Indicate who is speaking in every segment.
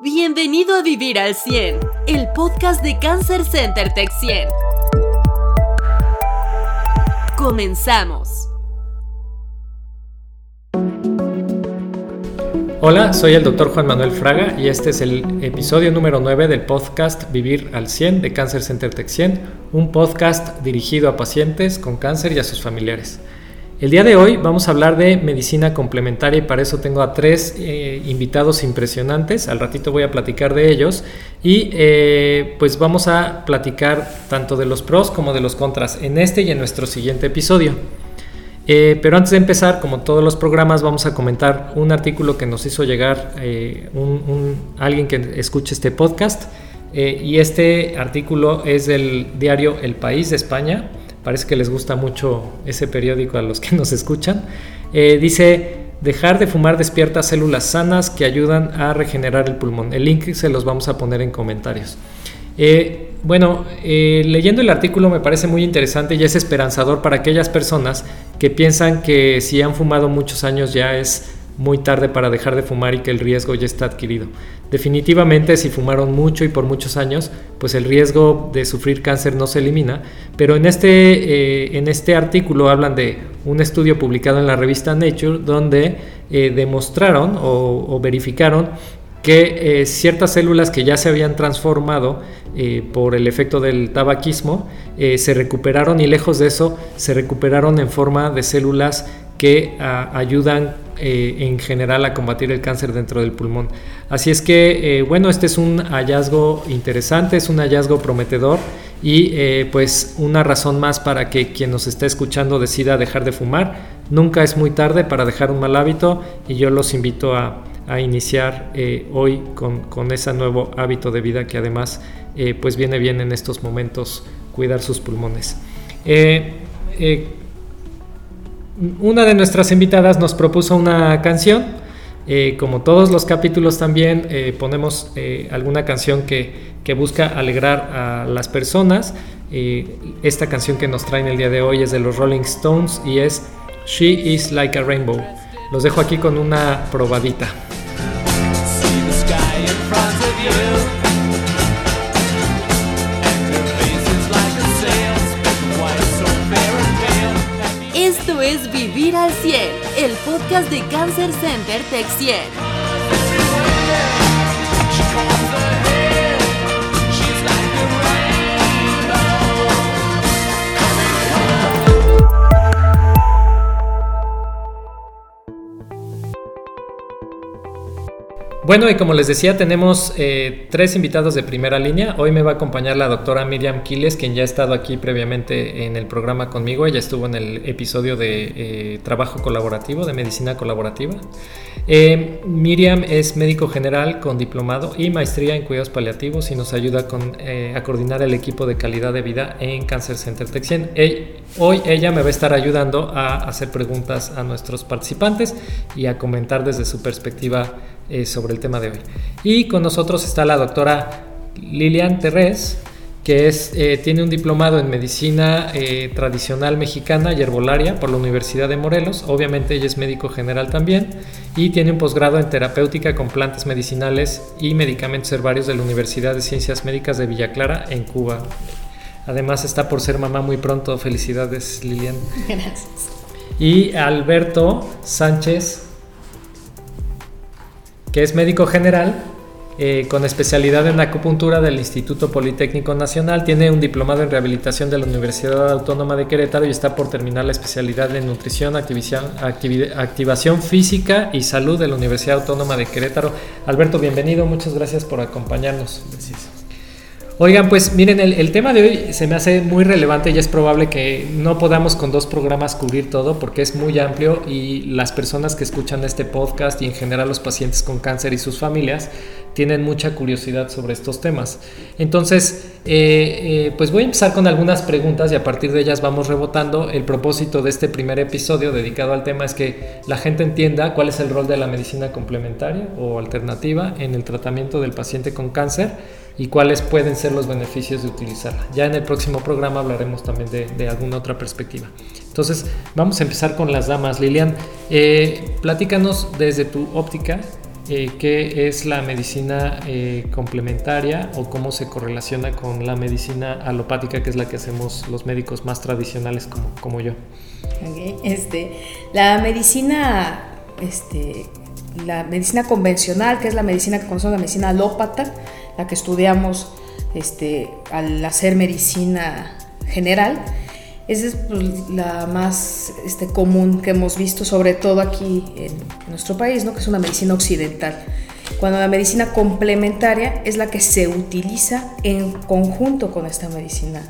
Speaker 1: Bienvenido a Vivir al 100, el podcast de Cancer Center Tech 100. Comenzamos.
Speaker 2: Hola, soy el doctor Juan Manuel Fraga y este es el episodio número 9 del podcast Vivir al 100 de Cancer Center Tech 100, un podcast dirigido a pacientes con cáncer y a sus familiares. El día de hoy vamos a hablar de medicina complementaria y para eso tengo a tres eh, invitados impresionantes. Al ratito voy a platicar de ellos y eh, pues vamos a platicar tanto de los pros como de los contras en este y en nuestro siguiente episodio. Eh, pero antes de empezar, como todos los programas, vamos a comentar un artículo que nos hizo llegar alguien que escuche este podcast. y este artículo es del diario El País de España parece que les gusta mucho ese periódico a los que nos escuchan. Eh, dice, dejar de fumar despierta células sanas que ayudan a regenerar el pulmón. El link se los vamos a poner en comentarios. Eh, bueno, eh, leyendo el artículo me parece muy interesante y es esperanzador para aquellas personas que piensan que si han fumado muchos años ya es muy tarde para dejar de fumar y que el riesgo ya está adquirido. Definitivamente si fumaron mucho y por muchos años, pues el riesgo de sufrir cáncer no se elimina, pero en este, eh, en este artículo hablan de un estudio publicado en la revista Nature donde eh, demostraron o, verificaron que eh, ciertas células que ya se habían transformado por el efecto del tabaquismo se recuperaron y lejos de eso se recuperaron en forma de células que ah, ayudan eh, en general a combatir el cáncer dentro del pulmón. Así es que, eh, bueno, este es un hallazgo interesante, es un hallazgo prometedor y eh, pues una razón más para que quien nos esté escuchando decida dejar de fumar. Nunca es muy tarde para dejar un mal hábito y yo los invito a, iniciar hoy con, con, ese nuevo hábito de vida que además pues viene bien en estos momentos cuidar sus pulmones una de nuestras invitadas nos propuso una canción. Eh, como todos los capítulos también eh, ponemos eh, alguna canción que, que, busca alegrar a las personas. esta canción que nos traen el día de hoy es de los Rolling Stones y es She is Like a Rainbow. Los dejo aquí con una probadita.
Speaker 1: Al 100, el podcast de Cancer Center Tech 100.
Speaker 2: Bueno, y como les decía, tenemos eh, tres invitados de primera línea. Hoy me va a acompañar la doctora Miriam Quiles, quien ya ha estado aquí previamente en el programa conmigo. Ella estuvo en el episodio de eh, trabajo colaborativo, de medicina colaborativa. Eh, Miriam es médico general con diplomado y maestría en cuidados paliativos y nos ayuda a coordinar el equipo de calidad de vida en Cancer Center Texien. Hoy ella me va a estar ayudando a hacer preguntas a nuestros participantes y a comentar desde su perspectiva eh, sobre el tema de hoy. Y con nosotros está la doctora Lilian Terrés, que es, eh, tiene un diplomado en medicina eh, tradicional mexicana y herbolaria por la Universidad de Morelos. Obviamente ella es médico general también y tiene un posgrado en terapéutica con plantas medicinales y medicamentos herbarios de la Universidad de Ciencias Médicas de Villa Clara en Cuba. Además está por ser mamá muy pronto. Felicidades Lilian. Gracias. Y Alberto Sánchez es médico general eh, con especialidad en acupuntura del Instituto Politécnico Nacional. Tiene un diplomado en rehabilitación de la Universidad Autónoma de Querétaro y está por terminar la especialidad en nutrición, activación física y salud de la Universidad Autónoma de Querétaro. Alberto, bienvenido. Muchas gracias por acompañarnos. Gracias. Oigan, pues miren, el, tema de hoy se me hace muy relevante y es probable que no podamos con dos programas cubrir todo porque es muy amplio y las personas que escuchan este podcast y en general los pacientes con cáncer y sus familias tienen mucha curiosidad sobre estos temas. Entonces, eh, eh, pues voy a empezar con algunas preguntas y a partir de ellas vamos rebotando. El propósito de este primer episodio dedicado al tema es que la gente entienda cuál es el rol de la medicina complementaria o alternativa en el tratamiento del paciente con cáncer y cuáles pueden ser los beneficios de utilizarla. Ya en el próximo programa hablaremos también de, alguna otra perspectiva. Entonces, vamos a empezar con las damas. Lilian, eh, platícanos desde tu óptica, eh, qué es la medicina eh, complementaria o cómo se correlaciona con la medicina alopática, que es la que hacemos los médicos más tradicionales como, yo.
Speaker 3: Este, la medicina, este, la medicina convencional, que es la medicina que conocemos, la medicina alópata, la que estudiamos este, al hacer medicina general, esa es pues, la más este, común que hemos visto, sobre todo aquí en nuestro país, ¿no? que es una medicina occidental. Cuando la medicina complementaria es la que se utiliza en conjunto con esta medicina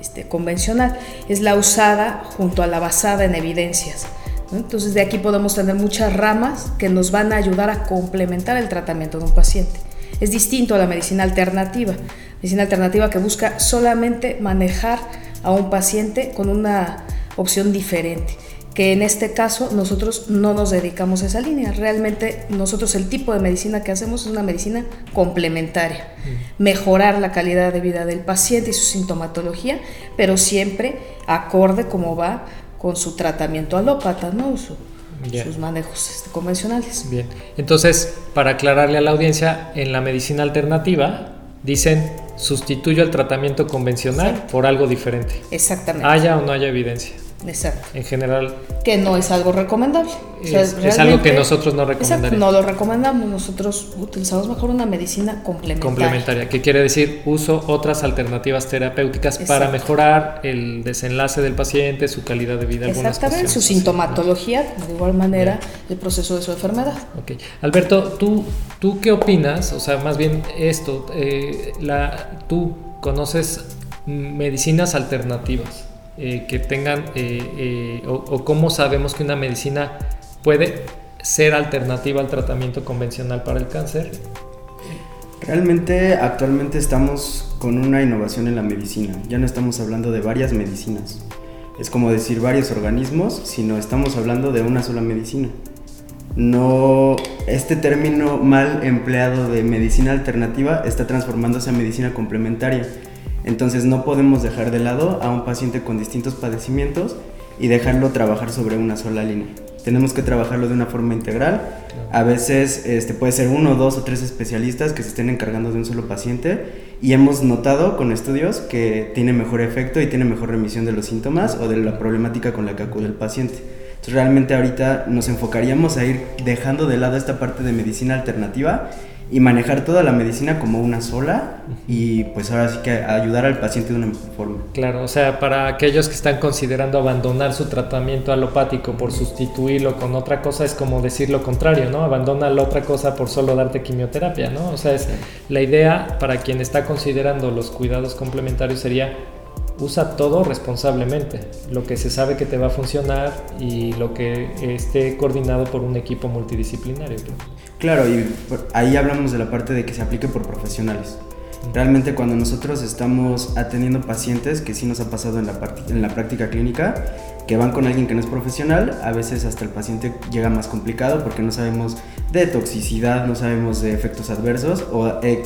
Speaker 3: este, convencional, es la usada junto a la basada en evidencias. Entonces de aquí podemos tener muchas ramas que nos van a ayudar a complementar el tratamiento de un paciente. Es distinto a la medicina alternativa, medicina alternativa que busca solamente manejar a un paciente con una opción diferente que en este caso nosotros no nos dedicamos a esa línea. Realmente nosotros el tipo de medicina que hacemos es una medicina complementaria. Mm. Mejorar la calidad de vida del paciente y su sintomatología, pero siempre acorde como va con su tratamiento alópata, ¿no? Sus manejos este, convencionales.
Speaker 2: Bien, entonces, para aclararle a la audiencia, en la medicina alternativa dicen sustituyo el tratamiento convencional por algo diferente.
Speaker 3: Exactamente.
Speaker 2: Haya o no haya evidencia.
Speaker 3: Exacto.
Speaker 2: En general.
Speaker 3: Que no es algo recomendable.
Speaker 2: es, algo que nosotros no recomendamos.
Speaker 3: no lo recomendamos. Nosotros utilizamos mejor una medicina complementaria.
Speaker 2: Complementaria, que quiere decir uso otras alternativas terapéuticas para mejorar el desenlace del paciente, su calidad de vida.
Speaker 3: Exactamente, su sintomatología, de igual manera, el proceso de su enfermedad.
Speaker 2: Ok. Alberto, ¿tú, ¿tú qué opinas? O sea, más bien esto, eh, la, tú conoces medicinas alternativas. Eh, que tengan eh, eh, o, cómo sabemos que una medicina puede ser alternativa al tratamiento convencional para el cáncer?
Speaker 4: Realmente actualmente estamos con una innovación en la medicina, ya no estamos hablando de varias medicinas, es como decir varios organismos, sino estamos hablando de una sola medicina. No, este término mal empleado de medicina alternativa está transformándose a medicina complementaria entonces no podemos dejar de lado a un paciente con distintos padecimientos y dejarlo trabajar sobre una sola línea. Tenemos que trabajarlo de una forma integral. A veces este, puede ser uno, dos o tres especialistas que se estén encargando de un solo paciente y hemos notado con estudios que tiene mejor efecto y tiene mejor remisión de los síntomas o de la problemática con la que acude el paciente. Entonces realmente ahorita nos enfocaríamos a ir dejando de lado esta parte de medicina alternativa y manejar toda la medicina como una sola y pues ahora sí que ayudar al paciente de una mejor forma.
Speaker 2: Claro, o sea, para aquellos que están considerando abandonar su tratamiento alopático por sustituirlo con otra cosa es como decir lo contrario, ¿no? Abandona la otra cosa por solo darte quimioterapia, ¿no? O sea, es la idea para quien está considerando los cuidados complementarios sería usa todo responsablemente, lo que se sabe que te va a funcionar y lo que esté coordinado por un equipo multidisciplinario.
Speaker 4: Claro, y ahí hablamos de la parte de que se aplique por profesionales. Realmente cuando nosotros estamos atendiendo pacientes, que sí nos ha pasado en la, en la práctica clínica, que van con alguien que no es profesional, a veces hasta el paciente llega más complicado porque no sabemos de toxicidad, no sabemos de efectos adversos o eh,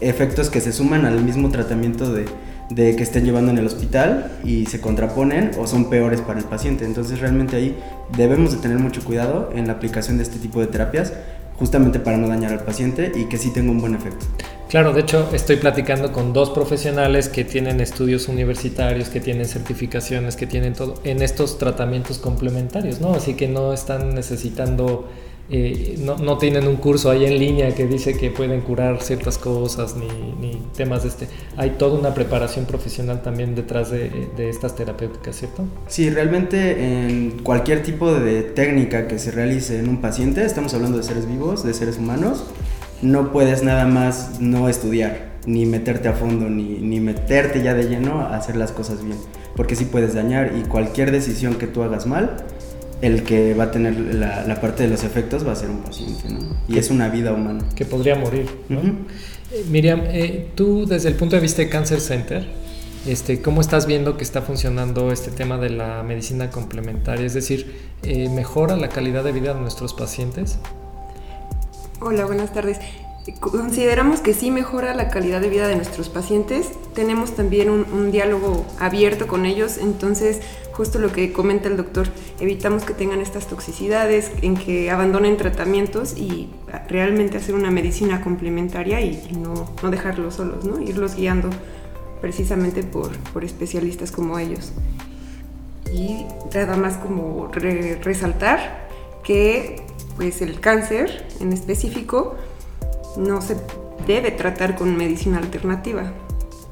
Speaker 4: efectos que se suman al mismo tratamiento de, de que estén llevando en el hospital y se contraponen o son peores para el paciente. Entonces realmente ahí debemos de tener mucho cuidado en la aplicación de este tipo de terapias justamente para no dañar al paciente y que sí tenga un buen efecto.
Speaker 2: Claro, de hecho estoy platicando con dos profesionales que tienen estudios universitarios, que tienen certificaciones, que tienen todo en estos tratamientos complementarios, ¿no? Así que no están necesitando eh, no, tienen un curso ahí en línea que dice que pueden curar ciertas cosas ni, temas de este. Hay toda una preparación profesional también detrás de, de, estas terapéuticas, ¿cierto?
Speaker 4: Sí, realmente en cualquier tipo de técnica que se realice en un paciente, estamos hablando de seres vivos, de seres humanos, no puedes nada más no estudiar, ni meterte a fondo, ni, ni meterte ya de lleno a hacer las cosas bien, porque sí puedes dañar y cualquier decisión que tú hagas mal, el que va a tener la, parte de los efectos va a ser un paciente, ¿no? Y es una vida humana.
Speaker 2: Que podría morir, ¿no? Eh, Miriam, eh, tú desde el punto de vista de Cancer Center, este, ¿cómo estás viendo que está funcionando este tema de la medicina complementaria? Es decir, eh, ¿mejora la calidad de vida de nuestros pacientes?
Speaker 5: Hola, buenas tardes. Consideramos que sí mejora la calidad de vida de nuestros pacientes. Tenemos también un, diálogo abierto con ellos, entonces justo lo que comenta el doctor, evitamos que tengan estas toxicidades, en que abandonen tratamientos y realmente hacer una medicina complementaria y, no, no, dejarlos solos, ¿no? irlos guiando precisamente por, por especialistas como ellos. Y nada más como resaltar que pues el cáncer en específico no se debe tratar con medicina alternativa,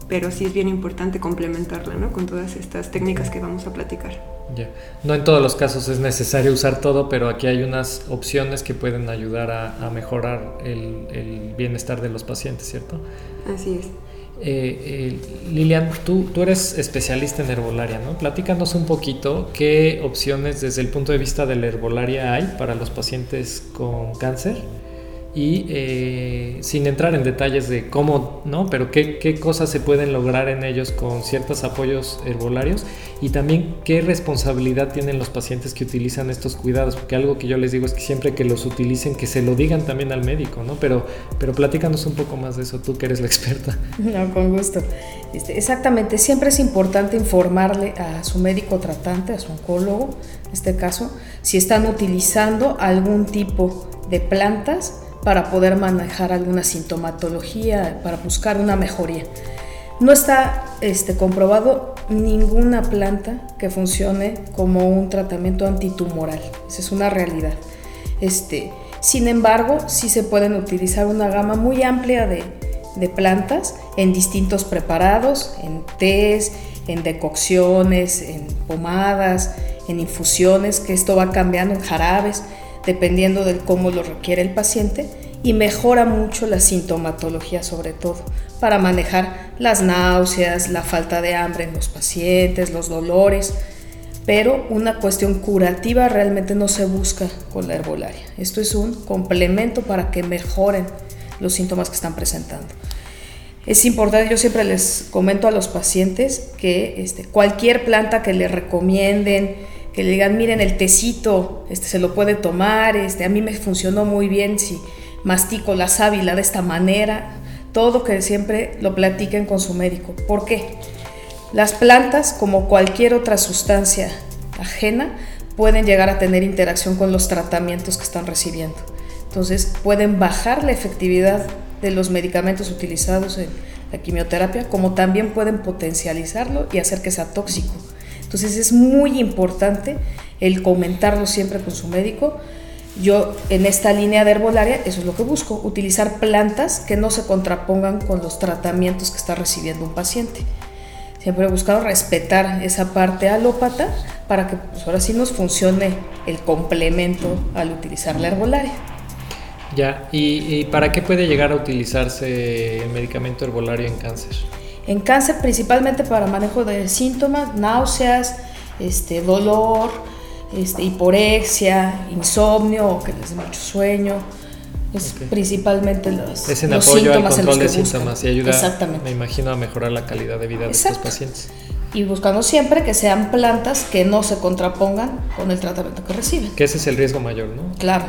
Speaker 5: pero sí es bien importante complementarla ¿no? con todas estas técnicas que vamos a platicar.
Speaker 2: Ya. No en todos los casos es necesario usar todo, pero aquí hay unas opciones que pueden ayudar a, mejorar el, bienestar de los pacientes, ¿cierto?
Speaker 5: Así es.
Speaker 2: Eh, eh, Lilian, tú, tú eres especialista en herbolaria, ¿no? Platícanos un poquito qué opciones desde el punto de vista de la herbolaria hay para los pacientes con cáncer y eh, sin entrar en detalles de cómo, ¿no? Pero qué, qué, cosas se pueden lograr en ellos con ciertos apoyos herbolarios y también qué responsabilidad tienen los pacientes que utilizan estos cuidados, porque algo que yo les digo es que siempre que los utilicen, que se lo digan también al médico, ¿no? Pero, pero platícanos un poco más de eso, tú que eres la experta.
Speaker 3: No, con gusto. Este, exactamente, siempre es importante informarle a su médico tratante, a su oncólogo, en este caso, si están utilizando algún tipo de plantas para poder manejar alguna sintomatología, para buscar una mejoría. No está este, comprobado ninguna planta que funcione como un tratamiento antitumoral. Esa es una realidad. Este, sin embargo, sí se pueden utilizar una gama muy amplia de, de plantas en distintos preparados, en tés, en decocciones, en pomadas, en infusiones, que esto va cambiando en jarabes dependiendo de cómo lo requiere el paciente y mejora mucho la sintomatología sobre todo para manejar las náuseas, la falta de hambre en los pacientes, los dolores, pero una cuestión curativa realmente no se busca con la herbolaria. Esto es un complemento para que mejoren los síntomas que están presentando. Es importante, yo siempre les comento a los pacientes que este, cualquier planta que le recomienden, que le digan, miren, el tecito este, se lo puede tomar, este, a mí me funcionó muy bien si mastico la sábila de esta manera, todo que siempre lo platiquen con su médico. ¿Por qué? Las plantas, como cualquier otra sustancia ajena, pueden llegar a tener interacción con los tratamientos que están recibiendo. Entonces pueden bajar la efectividad de los medicamentos utilizados en la quimioterapia, como también pueden potencializarlo y hacer que sea tóxico. Entonces es muy importante el comentarlo siempre con su médico. Yo en esta línea de herbolaria, eso es lo que busco, utilizar plantas que no se contrapongan con los tratamientos que está recibiendo un paciente. Siempre he buscado respetar esa parte alópata para que pues, ahora sí nos funcione el complemento al utilizar la herbolaria.
Speaker 2: Ya, ¿y, para qué puede llegar a utilizarse el medicamento herbolario en cáncer?
Speaker 3: En cáncer principalmente para manejo de síntomas, náuseas, este, dolor, este, hiporexia, insomnio que les dé mucho sueño. Es principalmente los,
Speaker 2: es en apoyo al control de síntomas y ayuda, me imagino, a mejorar la calidad de vida de estos pacientes.
Speaker 3: Y buscando siempre que sean plantas que no se contrapongan con el tratamiento que reciben.
Speaker 2: Que ese es el riesgo mayor, ¿no?
Speaker 3: Claro.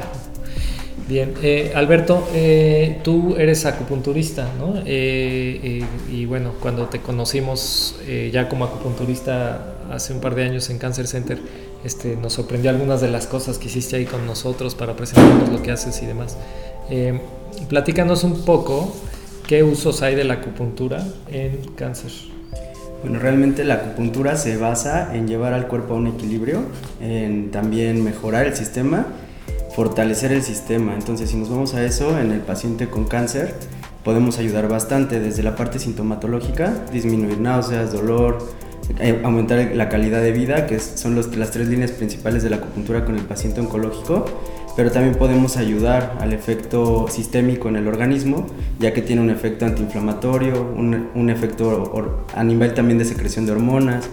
Speaker 2: Bien, eh, Alberto, eh, tú eres acupunturista, ¿no? Eh, y bueno, cuando te conocimos ya como acupunturista hace un par de años en Cancer Center, este, nos sorprendió algunas de las cosas que hiciste ahí con nosotros para presentarnos lo que haces y demás. platícanos un poco qué usos hay de la acupuntura en cáncer.
Speaker 4: Bueno, realmente la acupuntura se basa en llevar al cuerpo a un equilibrio, en también mejorar el sistema fortalecer el sistema. Entonces, si nos vamos a eso, en el paciente con cáncer, podemos ayudar bastante desde la parte sintomatológica, disminuir náuseas, dolor, eh, aumentar la calidad de vida, que son las tres líneas principales de la acupuntura con el paciente oncológico, pero también podemos ayudar al efecto sistémico en el organismo, ya que tiene un efecto antiinflamatorio, un, un efecto a nivel también de secreción de hormonas,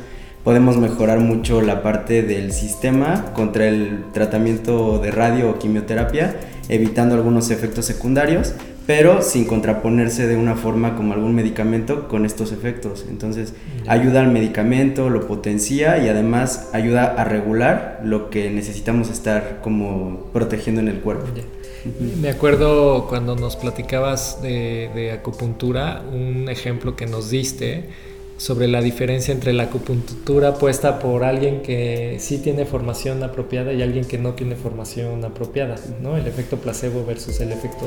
Speaker 4: podemos mejorar mucho la parte del sistema contra el tratamiento de radio o quimioterapia, evitando algunos efectos secundarios, pero sin contraponerse de una forma como algún medicamento con estos efectos. Entonces, ayuda al medicamento, lo potencia y además ayuda a regular lo que necesitamos estar como protegiendo en el cuerpo.
Speaker 2: Me acuerdo cuando nos platicabas de, de, acupuntura, un ejemplo que nos diste sobre la diferencia entre la acupuntura puesta por alguien que sí tiene formación apropiada y alguien que no tiene formación apropiada, ¿no? El efecto placebo versus el efecto...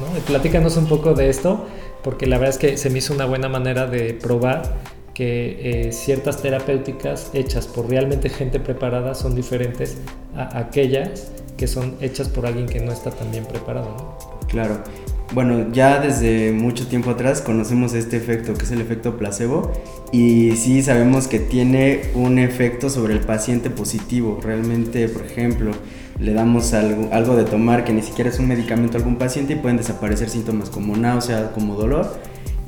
Speaker 2: ¿no? Platícanos un poco de esto, porque la verdad es que se me hizo una buena manera de probar que eh, ciertas terapéuticas hechas por realmente gente preparada son diferentes a aquellas que son hechas por alguien que no está tan bien preparado. ¿no?
Speaker 4: Claro. Bueno, ya desde mucho tiempo atrás conocemos este efecto, que es el efecto placebo, y sí sabemos que tiene un efecto sobre el paciente positivo. Realmente, por ejemplo, le damos algo, algo de tomar que ni siquiera es un medicamento a algún paciente y pueden desaparecer síntomas como náusea, como dolor,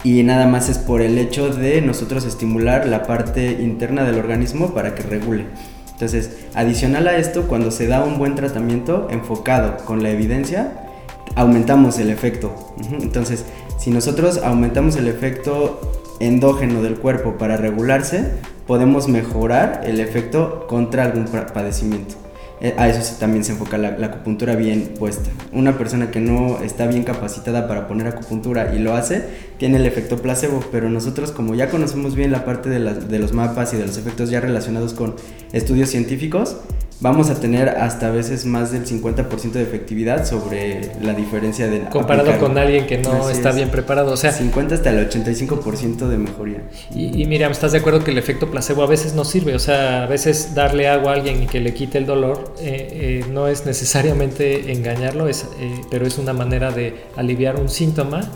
Speaker 4: y nada más es por el hecho de nosotros estimular la parte interna del organismo para que regule. Entonces, adicional a esto, cuando se da un buen tratamiento enfocado con la evidencia, aumentamos el efecto. Entonces, si nosotros aumentamos el efecto endógeno del cuerpo para regularse, podemos mejorar el efecto contra algún padecimiento. Eh, a eso también se enfoca la, acupuntura bien puesta. Una persona que no está bien capacitada para poner acupuntura y lo hace, tiene el efecto placebo, pero nosotros como ya conocemos bien la parte de los mapas y de los efectos ya relacionados con estudios científicos, vamos a tener hasta a veces más del 50% de efectividad sobre la diferencia de
Speaker 2: comparado con alguien que no está bien preparado, o sea,
Speaker 4: 50 hasta el 85% de mejoría.
Speaker 2: Y, y Miriam, ¿estás de acuerdo que el efecto placebo a veces no sirve? O sea, a veces darle agua a alguien y que le quite el dolor eh, eh, no es necesariamente engañarlo, es, eh, pero es una manera de aliviar un síntoma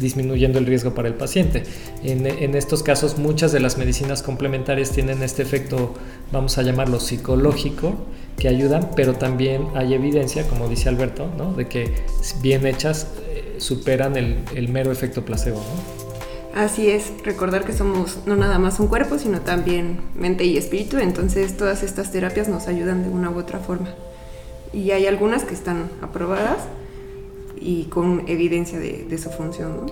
Speaker 2: disminuyendo el riesgo para el paciente. En, estos casos, muchas de las medicinas complementarias tienen este efecto, vamos a llamarlo psicológico, que ayudan, pero también hay evidencia, como dice Alberto, de que bien hechas eh, superan el, mero efecto placebo.
Speaker 5: Así es, recordar que somos no nada más un cuerpo, sino también mente y espíritu, entonces todas estas terapias nos ayudan de una u otra forma. Y hay algunas que están aprobadas y con evidencia de, su función.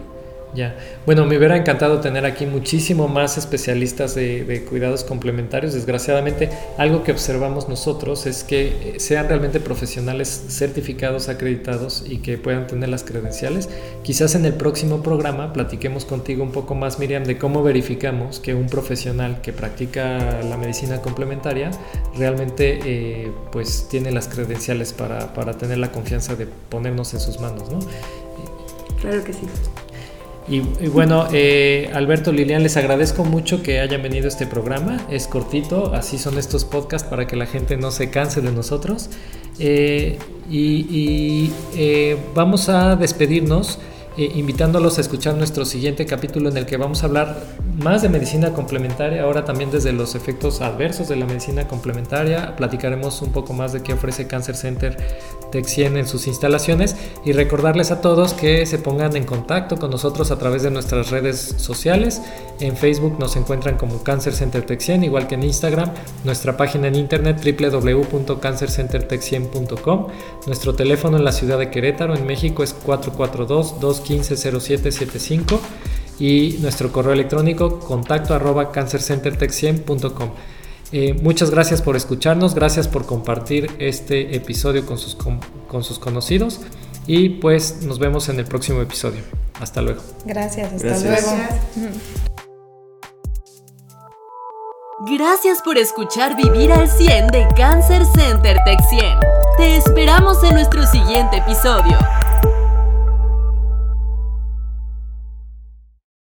Speaker 2: Ya, bueno, me hubiera encantado tener aquí muchísimo más especialistas de, cuidados complementarios. Desgraciadamente, algo que observamos nosotros es que eh, sean realmente profesionales certificados, acreditados y que puedan tener las credenciales. Quizás en el próximo programa platiquemos contigo un poco más, Miriam, de cómo verificamos que un profesional que practica la medicina complementaria realmente eh, pues tiene las credenciales para, para tener la confianza de ponernos en sus manos, ¿no?
Speaker 5: Claro que sí.
Speaker 2: Y, bueno, eh, Alberto, Lilian, les agradezco mucho que hayan venido a este programa. Es cortito, así son estos podcasts para que la gente no se canse de nosotros. Eh, y, eh, vamos a despedirnos invitándolos a escuchar nuestro siguiente capítulo en el que vamos a hablar más de medicina complementaria, ahora también desde los efectos adversos de la medicina complementaria. Platicaremos un poco más de qué ofrece Cancer Center Texien en sus instalaciones y recordarles a todos que se pongan en contacto con nosotros a través de nuestras redes sociales. En Facebook nos encuentran como Cancer Center Texien, igual que en Instagram. Nuestra página en internet www.cancercentertexien.com. Nuestro teléfono en la ciudad de Querétaro, en México, es 442 2 0775 y nuestro correo electrónico contacto arroba eh, muchas gracias por escucharnos, gracias por compartir este episodio con sus, con, con sus conocidos y pues nos vemos en el próximo episodio. Hasta luego.
Speaker 3: Gracias, hasta gracias. luego.
Speaker 1: Gracias por escuchar Vivir al 100 de Cancer Center Tech 100. Te esperamos en nuestro siguiente episodio.